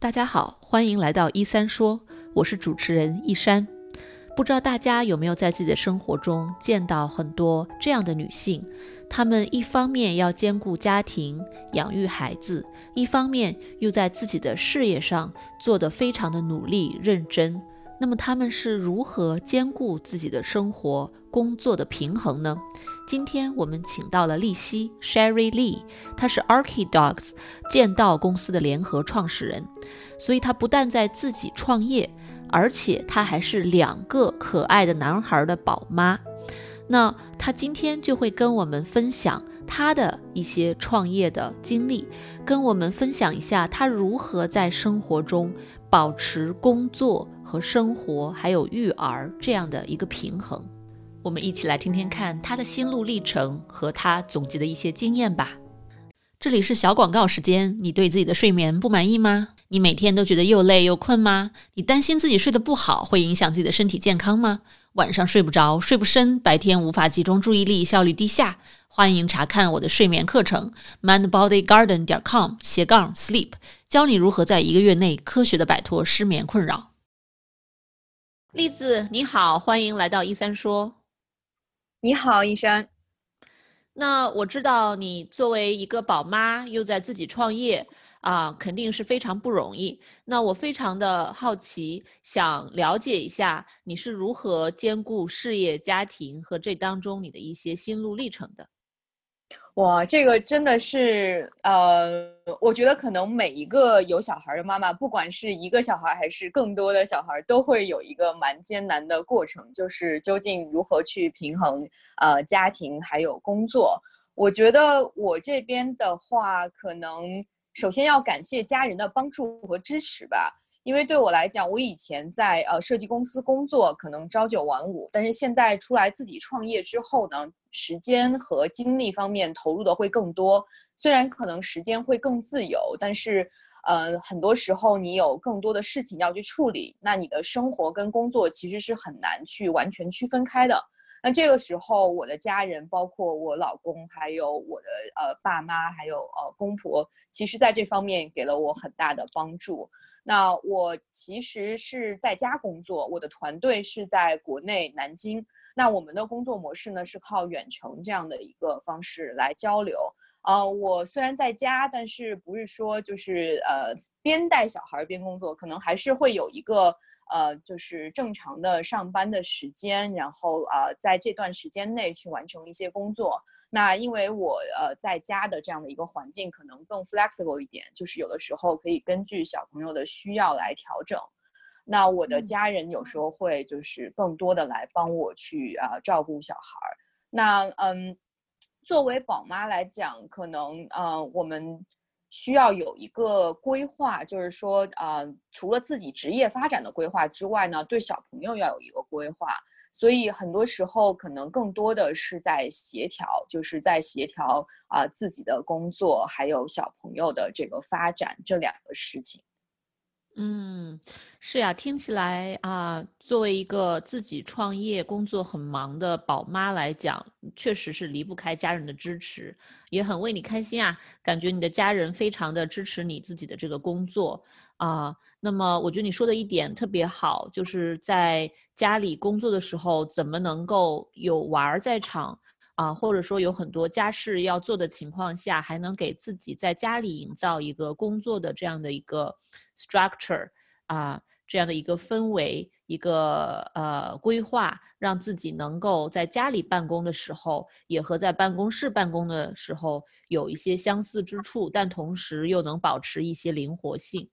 大家好，欢迎来到一三说，我是主持人一山。不知道大家有没有在自己的生活中见到很多这样的女性？她们一方面要兼顾家庭、养育孩子，一方面又在自己的事业上做得非常的努力认真。那么她们是如何兼顾自己的生活、工作的平衡呢？今天我们请到了丽西 （Sherry Lee），她是 Arky Dogs 剑道公司的联合创始人，所以她不但在自己创业，而且她还是两个可爱的男孩的宝妈。那她今天就会跟我们分享她的一些创业的经历，跟我们分享一下她如何在生活中保持工作。和生活还有育儿这样的一个平衡，我们一起来听听看他的心路历程和他总结的一些经验吧。这里是小广告时间，你对自己的睡眠不满意吗？你每天都觉得又累又困吗？你担心自己睡得不好会影响自己的身体健康吗？晚上睡不着，睡不深，白天无法集中注意力，效率低下？欢迎查看我的睡眠课程，mindbodygarden 点 com 斜杠 sleep，教你如何在一个月内科学的摆脱失眠困扰。栗子，你好，欢迎来到一三说。你好，医生。那我知道你作为一个宝妈，又在自己创业啊，肯定是非常不容易。那我非常的好奇，想了解一下你是如何兼顾事业、家庭和这当中你的一些心路历程的。哇，这个真的是，呃，我觉得可能每一个有小孩的妈妈，不管是一个小孩还是更多的小孩，都会有一个蛮艰难的过程，就是究竟如何去平衡呃家庭还有工作。我觉得我这边的话，可能首先要感谢家人的帮助和支持吧。因为对我来讲，我以前在呃设计公司工作，可能朝九晚五，但是现在出来自己创业之后呢，时间和精力方面投入的会更多。虽然可能时间会更自由，但是呃很多时候你有更多的事情要去处理，那你的生活跟工作其实是很难去完全区分开的。那这个时候，我的家人，包括我老公，还有我的呃爸妈，还有呃公婆，其实在这方面给了我很大的帮助。那我其实是在家工作，我的团队是在国内南京。那我们的工作模式呢是靠远程这样的一个方式来交流。呃，我虽然在家，但是不是说就是呃边带小孩边工作，可能还是会有一个。呃，就是正常的上班的时间，然后啊，在这段时间内去完成一些工作。那因为我呃在家的这样的一个环境，可能更 flexible 一点，就是有的时候可以根据小朋友的需要来调整。那我的家人有时候会就是更多的来帮我去啊照顾小孩儿。那嗯，作为宝妈来讲，可能呃我们。需要有一个规划，就是说，呃，除了自己职业发展的规划之外呢，对小朋友要有一个规划。所以很多时候可能更多的是在协调，就是在协调啊自己的工作还有小朋友的这个发展这两个事情。嗯，是呀，听起来啊，作为一个自己创业、工作很忙的宝妈来讲，确实是离不开家人的支持，也很为你开心啊。感觉你的家人非常的支持你自己的这个工作啊。那么，我觉得你说的一点特别好，就是在家里工作的时候，怎么能够有娃儿在场。啊，或者说有很多家事要做的情况下，还能给自己在家里营造一个工作的这样的一个 structure 啊，这样的一个氛围，一个呃规划，让自己能够在家里办公的时候，也和在办公室办公的时候有一些相似之处，但同时又能保持一些灵活性。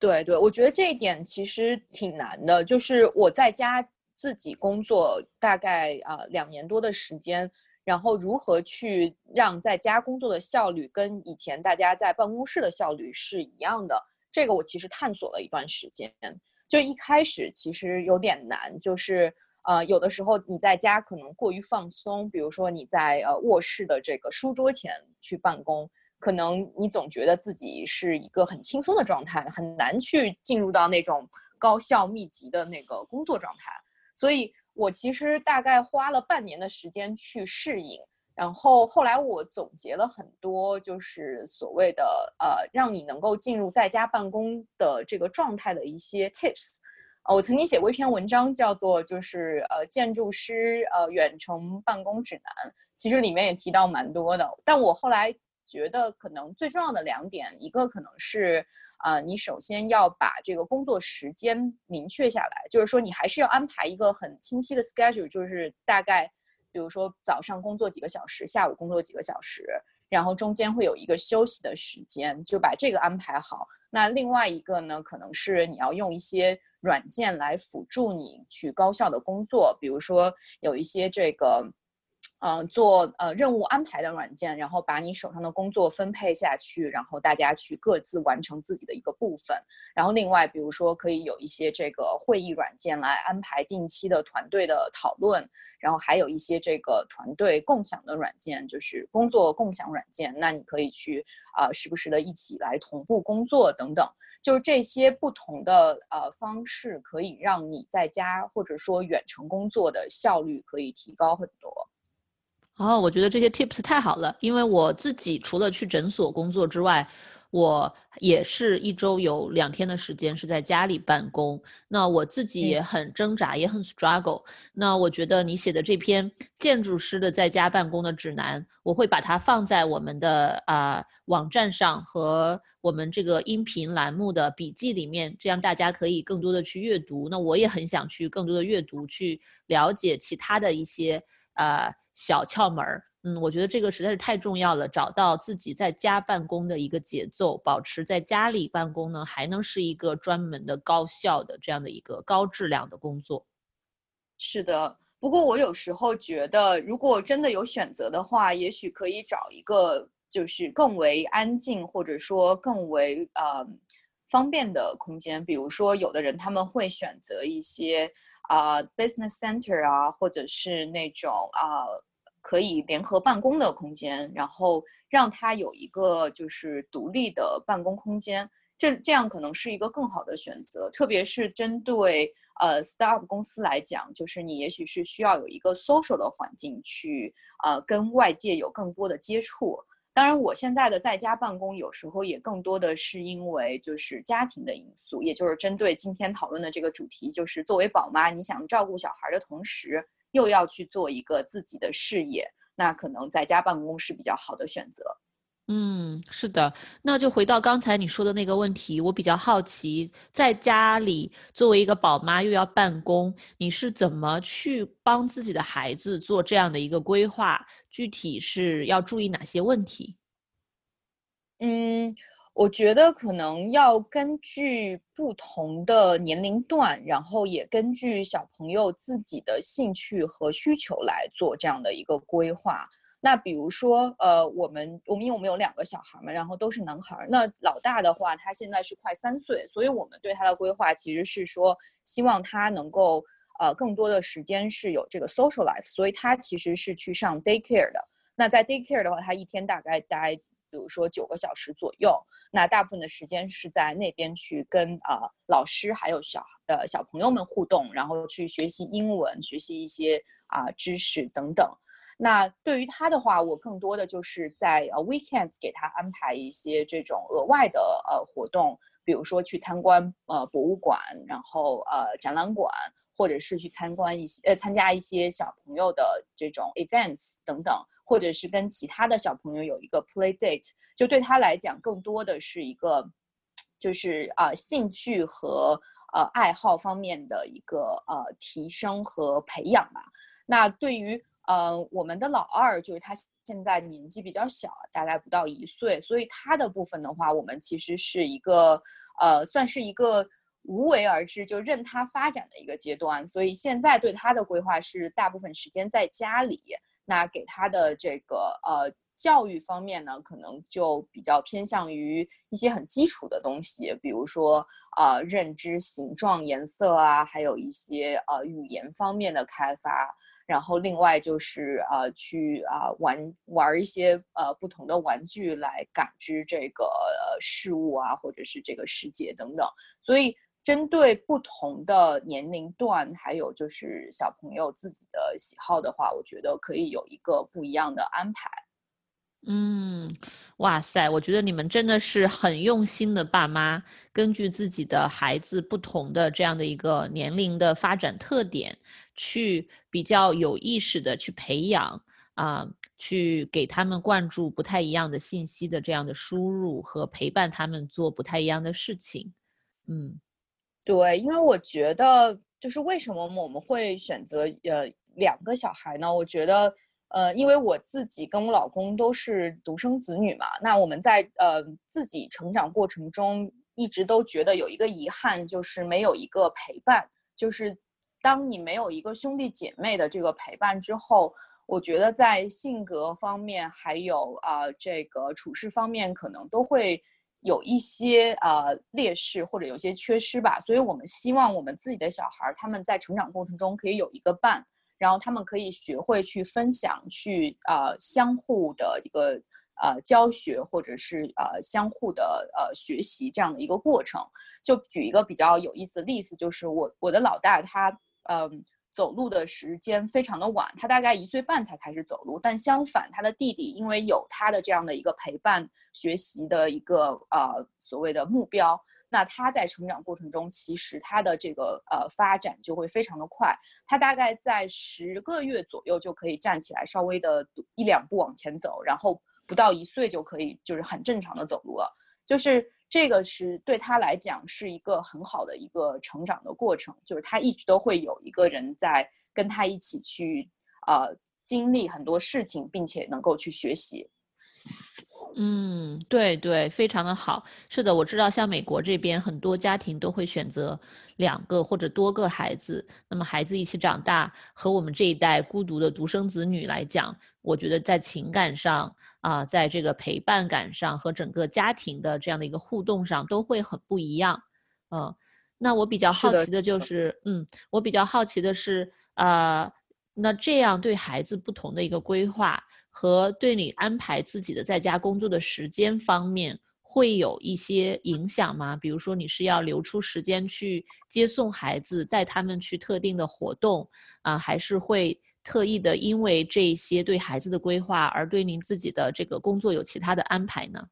对对，我觉得这一点其实挺难的，就是我在家。自己工作大概啊两年多的时间，然后如何去让在家工作的效率跟以前大家在办公室的效率是一样的？这个我其实探索了一段时间，就一开始其实有点难，就是呃有的时候你在家可能过于放松，比如说你在呃卧室的这个书桌前去办公，可能你总觉得自己是一个很轻松的状态，很难去进入到那种高效密集的那个工作状态。所以我其实大概花了半年的时间去适应，然后后来我总结了很多，就是所谓的呃，让你能够进入在家办公的这个状态的一些 tips。呃，我曾经写过一篇文章，叫做就是呃建筑师呃远程办公指南，其实里面也提到蛮多的。但我后来觉得可能最重要的两点，一个可能是啊，你首先要把这个工作时间明确下来，就是说你还是要安排一个很清晰的 schedule，就是大概。比如说早上工作几个小时，下午工作几个小时，然后中间会有一个休息的时间，就把这个安排好。那另外一个呢，可能是你要用一些软件来辅助你去高效的工作，比如说有一些这个。嗯，做呃任务安排的软件，然后把你手上的工作分配下去，然后大家去各自完成自己的一个部分。然后另外，比如说可以有一些这个会议软件来安排定期的团队的讨论，然后还有一些这个团队共享的软件，就是工作共享软件。那你可以去啊，时不时的一起来同步工作等等。就是这些不同的呃方式，可以让你在家或者说远程工作的效率可以提高很多。哦，我觉得这些 tips 太好了，因为我自己除了去诊所工作之外，我也是一周有两天的时间是在家里办公。那我自己也很挣扎，也很 struggle。那我觉得你写的这篇建筑师的在家办公的指南，我会把它放在我们的啊网站上和我们这个音频栏目的笔记里面，这样大家可以更多的去阅读。那我也很想去更多的阅读，去了解其他的一些啊。小窍门儿，嗯，我觉得这个实在是太重要了。找到自己在家办公的一个节奏，保持在家里办公呢，还能是一个专门的高效的这样的一个高质量的工作。是的，不过我有时候觉得，如果真的有选择的话，也许可以找一个就是更为安静，或者说更为呃方便的空间。比如说，有的人他们会选择一些啊 business center 啊，或者是那种啊。可以联合办公的空间，然后让他有一个就是独立的办公空间，这这样可能是一个更好的选择。特别是针对呃 startup 公司来讲，就是你也许是需要有一个 social 的环境去呃跟外界有更多的接触。当然，我现在的在家办公有时候也更多的是因为就是家庭的因素，也就是针对今天讨论的这个主题，就是作为宝妈，你想照顾小孩的同时。又要去做一个自己的事业，那可能在家办公是比较好的选择。嗯，是的。那就回到刚才你说的那个问题，我比较好奇，在家里作为一个宝妈又要办公，你是怎么去帮自己的孩子做这样的一个规划？具体是要注意哪些问题？嗯。我觉得可能要根据不同的年龄段，然后也根据小朋友自己的兴趣和需求来做这样的一个规划。那比如说，呃，我们我们因为我们有两个小孩嘛，然后都是男孩。那老大的话，他现在是快三岁，所以我们对他的规划其实是说，希望他能够呃更多的时间是有这个 social life，所以他其实是去上 daycare 的。那在 daycare 的话，他一天大概待。比如说九个小时左右，那大部分的时间是在那边去跟啊老师还有小呃小朋友们互动，然后去学习英文，学习一些啊知识等等。那对于他的话，我更多的就是在呃 weekends 给他安排一些这种额外的呃活动，比如说去参观呃博物馆，然后呃展览馆，或者是去参观一些呃参加一些小朋友的这种 events 等等。或者是跟其他的小朋友有一个 play date，就对他来讲，更多的是一个，就是啊兴趣和呃爱好方面的一个呃提升和培养吧。那对于呃我们的老二，就是他现在年纪比较小，大概不到一岁，所以他的部分的话，我们其实是一个呃算是一个无为而治，就任他发展的一个阶段。所以现在对他的规划是大部分时间在家里。那给他的这个呃教育方面呢，可能就比较偏向于一些很基础的东西，比如说啊认知形状、颜色啊，还有一些呃语言方面的开发。然后另外就是呃去啊玩玩一些呃不同的玩具来感知这个事物啊，或者是这个世界等等。所以针对不同的年龄段，还有就是小朋友自己的喜好的话，我觉得可以有一个不一样的安排。嗯，哇塞，我觉得你们真的是很用心的爸妈，根据自己的孩子不同的这样的一个年龄的发展特点，去比较有意识的去培养啊，去给他们灌注不太一样的信息的这样的输入和陪伴他们做不太一样的事情。嗯，对，因为我觉得就是为什么我们会选择呃两个小孩呢？我觉得。呃，因为我自己跟我老公都是独生子女嘛，那我们在呃自己成长过程中，一直都觉得有一个遗憾，就是没有一个陪伴。就是当你没有一个兄弟姐妹的这个陪伴之后，我觉得在性格方面还有啊这个处事方面，可能都会有一些呃劣势或者有些缺失吧。所以我们希望我们自己的小孩他们在成长过程中可以有一个伴。然后他们可以学会去分享，去呃相互的一个呃教学，或者是呃相互的呃学习这样的一个过程。就举一个比较有意思的例子，就是我我的老大他嗯走路的时间非常的晚，他大概一岁半才开始走路。但相反，他的弟弟因为有他的这样的一个陪伴学习的一个呃所谓的目标。那他在成长过程中，其实他的这个呃发展就会非常的快。他大概在十个月左右就可以站起来，稍微的一两步往前走，然后不到一岁就可以就是很正常的走路了。就是这个是对他来讲是一个很好的一个成长的过程，就是他一直都会有一个人在跟他一起去呃经历很多事情，并且能够去学习。嗯，对对，非常的好。是的，我知道，像美国这边很多家庭都会选择两个或者多个孩子，那么孩子一起长大，和我们这一代孤独的独生子女来讲，我觉得在情感上啊，在这个陪伴感上和整个家庭的这样的一个互动上都会很不一样。嗯，那我比较好奇的就是，嗯，我比较好奇的是，呃，那这样对孩子不同的一个规划。和对你安排自己的在家工作的时间方面会有一些影响吗？比如说你是要留出时间去接送孩子，带他们去特定的活动啊，还是会特意的因为这些对孩子的规划而对您自己的这个工作有其他的安排呢？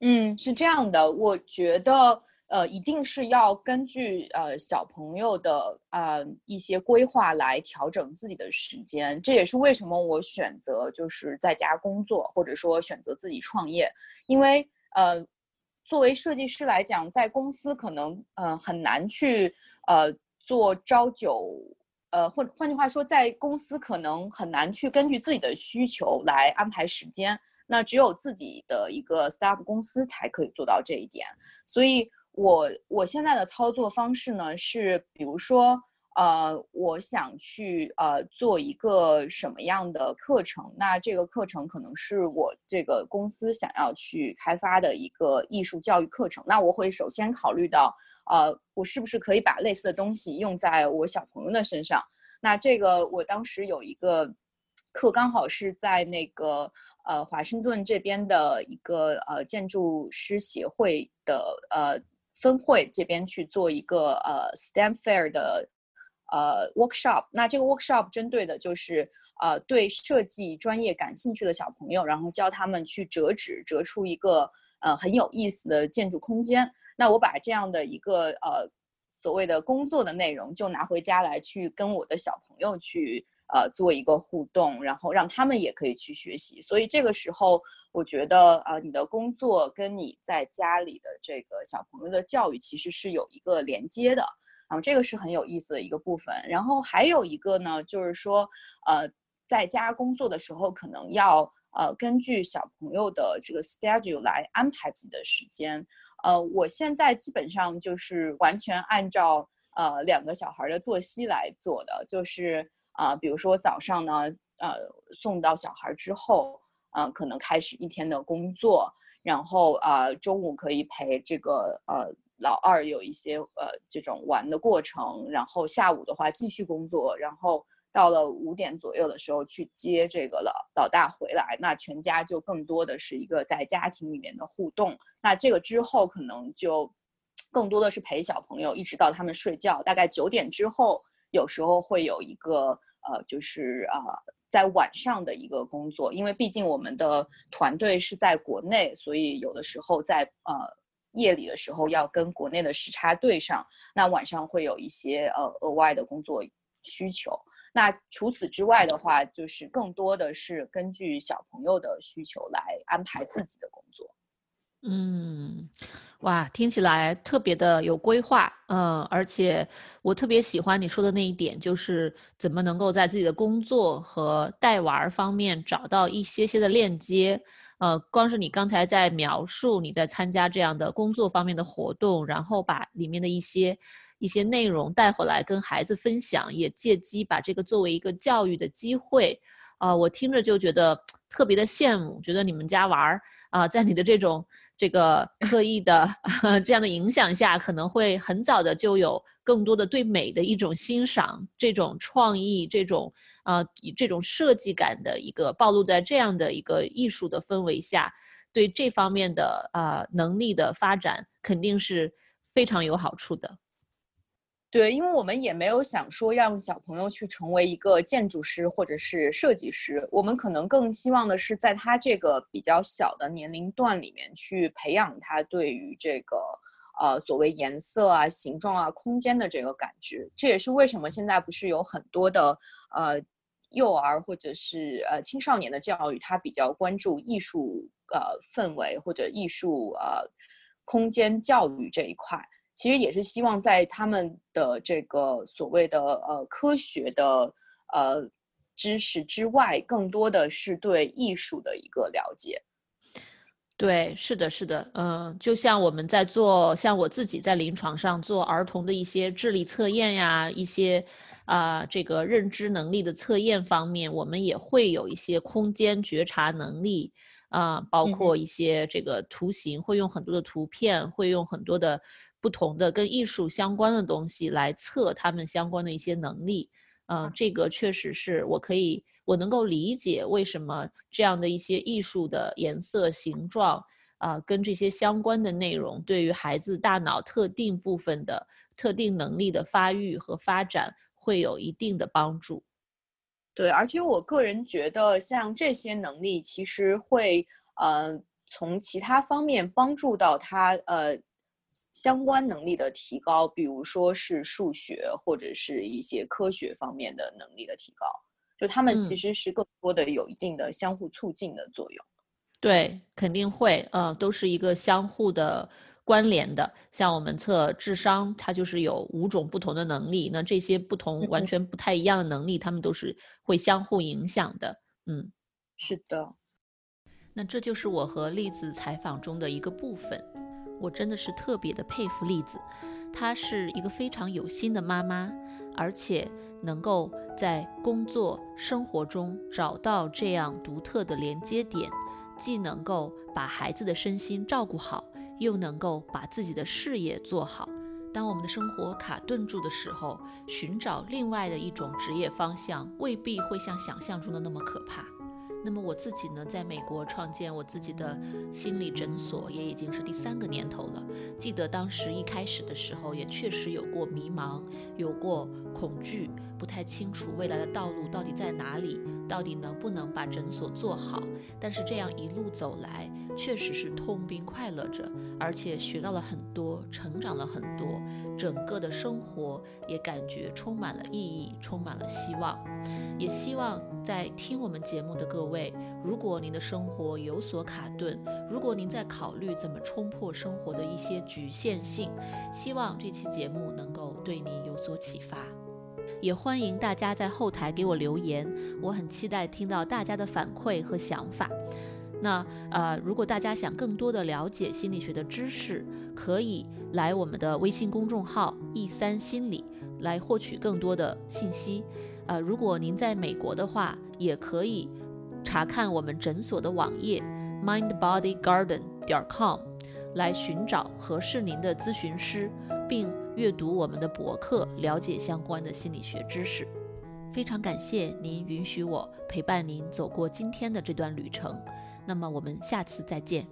嗯，是这样的，我觉得。呃，一定是要根据呃小朋友的呃一些规划来调整自己的时间，这也是为什么我选择就是在家工作，或者说选择自己创业，因为呃作为设计师来讲，在公司可能呃很难去呃做朝九，呃换换句话说，在公司可能很难去根据自己的需求来安排时间，那只有自己的一个 startup 公司才可以做到这一点，所以。我我现在的操作方式呢是，比如说，呃，我想去呃做一个什么样的课程，那这个课程可能是我这个公司想要去开发的一个艺术教育课程，那我会首先考虑到，呃，我是不是可以把类似的东西用在我小朋友的身上？那这个我当时有一个课，刚好是在那个呃华盛顿这边的一个呃建筑师协会的呃。分会这边去做一个呃 STEM Fair 的呃 workshop，那这个 workshop 针对的就是呃对设计专业感兴趣的小朋友，然后教他们去折纸，折出一个呃很有意思的建筑空间。那我把这样的一个呃所谓的工作的内容，就拿回家来去跟我的小朋友去。呃，做一个互动，然后让他们也可以去学习。所以这个时候，我觉得呃，你的工作跟你在家里的这个小朋友的教育其实是有一个连接的，然后这个是很有意思的一个部分。然后还有一个呢，就是说，呃，在家工作的时候，可能要呃根据小朋友的这个 schedule 来安排自己的时间。呃，我现在基本上就是完全按照呃两个小孩的作息来做的，就是。啊，比如说早上呢，呃，送到小孩之后，啊，可能开始一天的工作，然后啊，中午可以陪这个呃老二有一些呃这种玩的过程，然后下午的话继续工作，然后到了五点左右的时候去接这个老老大回来，那全家就更多的是一个在家庭里面的互动。那这个之后可能就更多的是陪小朋友，一直到他们睡觉，大概九点之后，有时候会有一个呃，就是啊，在晚上的一个工作，因为毕竟我们的团队是在国内，所以有的时候在呃夜里的时候要跟国内的时差对上，那晚上会有一些呃额外的工作需求。那除此之外的话，就是更多的是根据小朋友的需求来安排自己的工作。嗯，哇，听起来特别的有规划，嗯，而且我特别喜欢你说的那一点，就是怎么能够在自己的工作和带娃儿方面找到一些些的链接。呃，光是你刚才在描述你在参加这样的工作方面的活动，然后把里面的一些一些内容带回来跟孩子分享，也借机把这个作为一个教育的机会。啊，我听着就觉得特别的羡慕，觉得你们家娃儿啊，在你的这种这个 刻意的这样的影响下，可能会很早的就有更多的对美的一种欣赏，这种创意，这种啊，这种设计感的一个暴露在这样的一个艺术的氛围下，对这方面的啊能力的发展肯定是非常有好处的。对，因为我们也没有想说让小朋友去成为一个建筑师或者是设计师，我们可能更希望的是在他这个比较小的年龄段里面去培养他对于这个呃所谓颜色啊、形状啊、空间的这个感知。这也是为什么现在不是有很多的呃幼儿或者是呃青少年的教育，他比较关注艺术呃氛围或者艺术呃空间教育这一块。其实也是希望在他们的这个所谓的呃科学的呃知识之外，更多的是对艺术的一个了解。对，是的，是的，嗯，就像我们在做，像我自己在临床上做儿童的一些智力测验呀，一些啊这个认知能力的测验方面，我们也会有一些空间觉察能力啊，包括一些这个图形，会用很多的图片，会用很多的。不同的跟艺术相关的东西来测他们相关的一些能力，嗯，这个确实是我可以，我能够理解为什么这样的一些艺术的颜色、形状啊，跟这些相关的内容，对于孩子大脑特定部分的特定能力的发育和发展会有一定的帮助。对，而且我个人觉得，像这些能力其实会呃从其他方面帮助到他呃。相关能力的提高，比如说是数学或者是一些科学方面的能力的提高，就他们其实是更多的有一定的相互促进的作用。对，肯定会，嗯，都是一个相互的关联的。像我们测智商，它就是有五种不同的能力，那这些不同完全不太一样的能力，他们都是会相互影响的。嗯，是的。那这就是我和栗子采访中的一个部分。我真的是特别的佩服栗子，她是一个非常有心的妈妈，而且能够在工作生活中找到这样独特的连接点，既能够把孩子的身心照顾好，又能够把自己的事业做好。当我们的生活卡顿住的时候，寻找另外的一种职业方向，未必会像想象中的那么可怕。那么我自己呢，在美国创建我自己的心理诊所，也已经是第三个年头了。记得当时一开始的时候，也确实有过迷茫，有过恐惧，不太清楚未来的道路到底在哪里，到底能不能把诊所做好。但是这样一路走来，确实是痛并快乐着，而且学到了很多，成长了很多，整个的生活也感觉充满了意义，充满了希望。也希望在听我们节目的各位。如果您的生活有所卡顿，如果您在考虑怎么冲破生活的一些局限性，希望这期节目能够对你有所启发。也欢迎大家在后台给我留言，我很期待听到大家的反馈和想法。那呃，如果大家想更多的了解心理学的知识，可以来我们的微信公众号“一三心理”来获取更多的信息。呃，如果您在美国的话，也可以。查看我们诊所的网页 mindbodygarden 点 com，来寻找合适您的咨询师，并阅读我们的博客，了解相关的心理学知识。非常感谢您允许我陪伴您走过今天的这段旅程那么我们下次再见。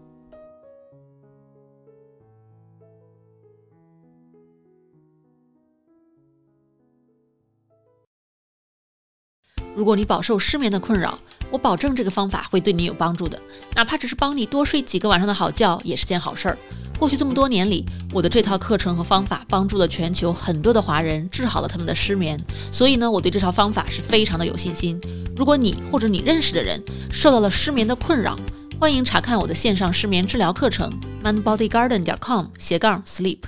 如果你饱受失眠的困扰我保证这个方法会对你有帮助的哪怕只是帮你多睡几个晚上的好觉也是件好事儿。过去这么多年里，我的这套课程和方法帮助了全球很多的华人治好了他们的失眠，所以呢，我对这套方法是非常的有信心。如果你或者你认识的人受到了失眠的困扰，欢迎查看我的线上失眠治疗课程 mindbodygarden 点 com 斜杠 sleep。